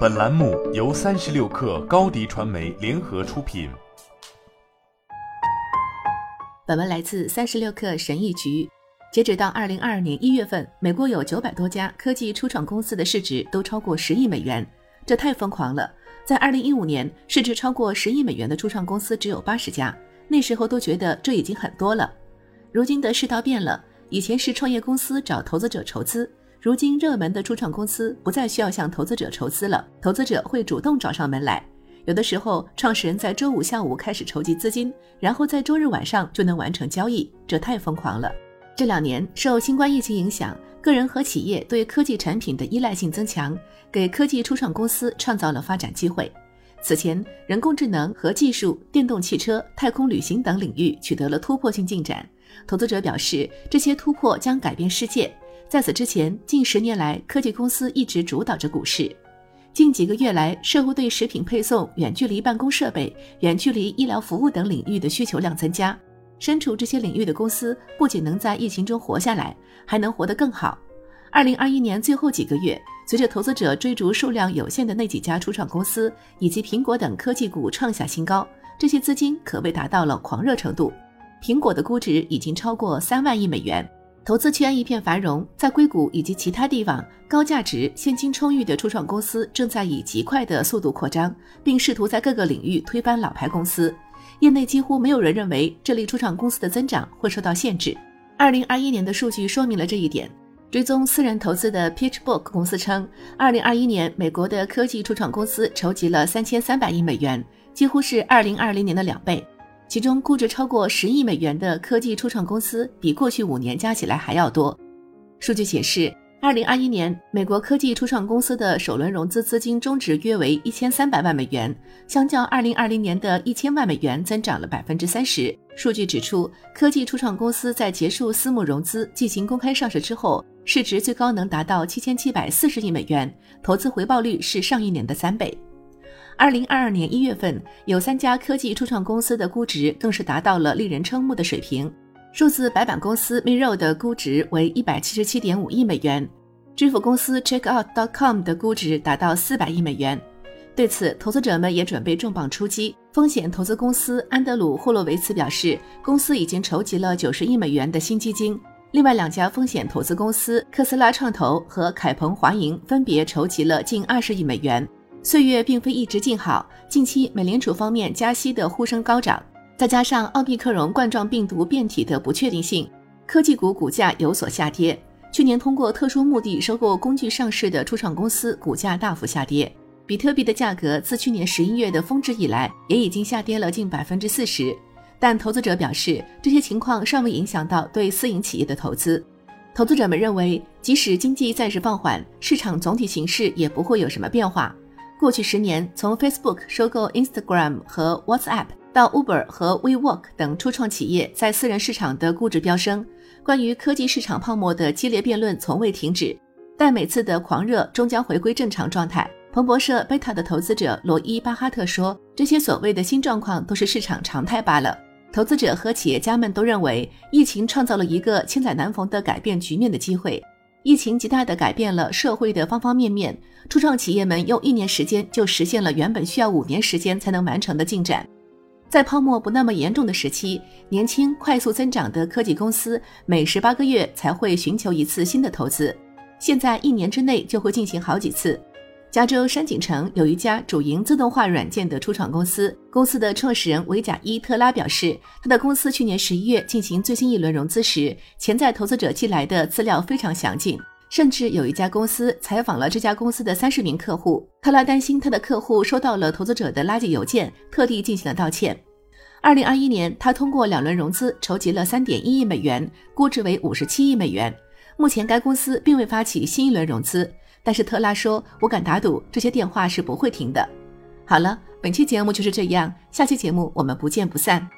本栏目由三十六氪高低传媒联合出品。本文来自三十六氪神译局。截止到二零二二年一月份，美国有九百多家科技初创公司的市值都超过十亿美元，这太疯狂了。在二零一五年，市值超过十亿美元的初创公司只有八十家，那时候都觉得这已经很多了。如今的世道变了，以前是创业公司找投资者筹资。如今，热门的初创公司不再需要向投资者筹资了，投资者会主动找上门来。有的时候，创始人在周五下午开始筹集资金，然后在周日晚上就能完成交易，这太疯狂了。这两年，受新冠疫情影响，个人和企业对科技产品的依赖性增强，给科技初创公司创造了发展机会。此前，人工智能和技术、电动汽车、太空旅行等领域取得了突破性进展。投资者表示，这些突破将改变世界。在此之前，近十年来，科技公司一直主导着股市。近几个月来，社会对食品配送、远距离办公设备、远距离医疗服务等领域的需求量增加。身处这些领域的公司，不仅能在疫情中活下来，还能活得更好。二零二一年最后几个月，随着投资者追逐数量有限的那几家初创公司以及苹果等科技股创下新高，这些资金可谓达到了狂热程度。苹果的估值已经超过三万亿美元。投资圈一片繁荣，在硅谷以及其他地方，高价值、现金充裕的初创公司正在以极快的速度扩张，并试图在各个领域推翻老牌公司。业内几乎没有人认为这类初创公司的增长会受到限制。二零二一年的数据说明了这一点。追踪私人投资的 PitchBook 公司称，二零二一年美国的科技初创公司筹集了三千三百亿美元，几乎是二零二零年的两倍。其中，估值超过十亿美元的科技初创公司比过去五年加起来还要多。数据显示，二零二一年美国科技初创公司的首轮融资资金中值约为一千三百万美元，相较二零二零年的一千万美元增长了百分之三十。数据指出，科技初创公司在结束私募融资、进行公开上市之后，市值最高能达到七千七百四十亿美元，投资回报率是上一年的三倍。二零二二年一月份，有三家科技初创公司的估值更是达到了令人瞠目的水平。数字白板公司 Miro 的估值为一百七十七点五亿美元，支付公司 Checkout.com 的估值达到四百亿美元。对此，投资者们也准备重磅出击。风险投资公司安德鲁霍洛维茨表示，公司已经筹集了九十亿美元的新基金。另外两家风险投资公司特斯拉创投和凯鹏华盈分别筹集了近二十亿美元。岁月并非一直静好，近期美联储方面加息的呼声高涨，再加上奥密克戎冠状病毒变体的不确定性，科技股股价有所下跌。去年通过特殊目的收购工具上市的初创公司股价大幅下跌，比特币的价格自去年十一月的峰值以来，也已经下跌了近百分之四十。但投资者表示，这些情况尚未影响到对私营企业的投资。投资者们认为，即使经济暂时放缓，市场总体形势也不会有什么变化。过去十年，从 Facebook 收购 Instagram 和 WhatsApp 到 Uber 和 WeWork 等初创企业在私人市场的估值飙升，关于科技市场泡沫的激烈辩论从未停止。但每次的狂热终将回归正常状态。彭博社 Beta 的投资者罗伊·巴哈特说：“这些所谓的新状况都是市场常态罢了。”投资者和企业家们都认为，疫情创造了一个千载难逢的改变局面的机会。疫情极大地改变了社会的方方面面，初创企业们用一年时间就实现了原本需要五年时间才能完成的进展。在泡沫不那么严重的时期，年轻快速增长的科技公司每十八个月才会寻求一次新的投资，现在一年之内就会进行好几次。加州山景城有一家主营自动化软件的初创公司，公司的创始人维贾伊特拉表示，他的公司去年十一月进行最新一轮融资时，潜在投资者寄来的资料非常详尽，甚至有一家公司采访了这家公司的三十名客户。特拉担心他的客户收到了投资者的垃圾邮件，特地进行了道歉。二零二一年，他通过两轮融资筹集了三点一亿美元，估值为五十七亿美元。目前该公司并未发起新一轮融资。但是特拉说：“我敢打赌，这些电话是不会停的。”好了，本期节目就是这样，下期节目我们不见不散。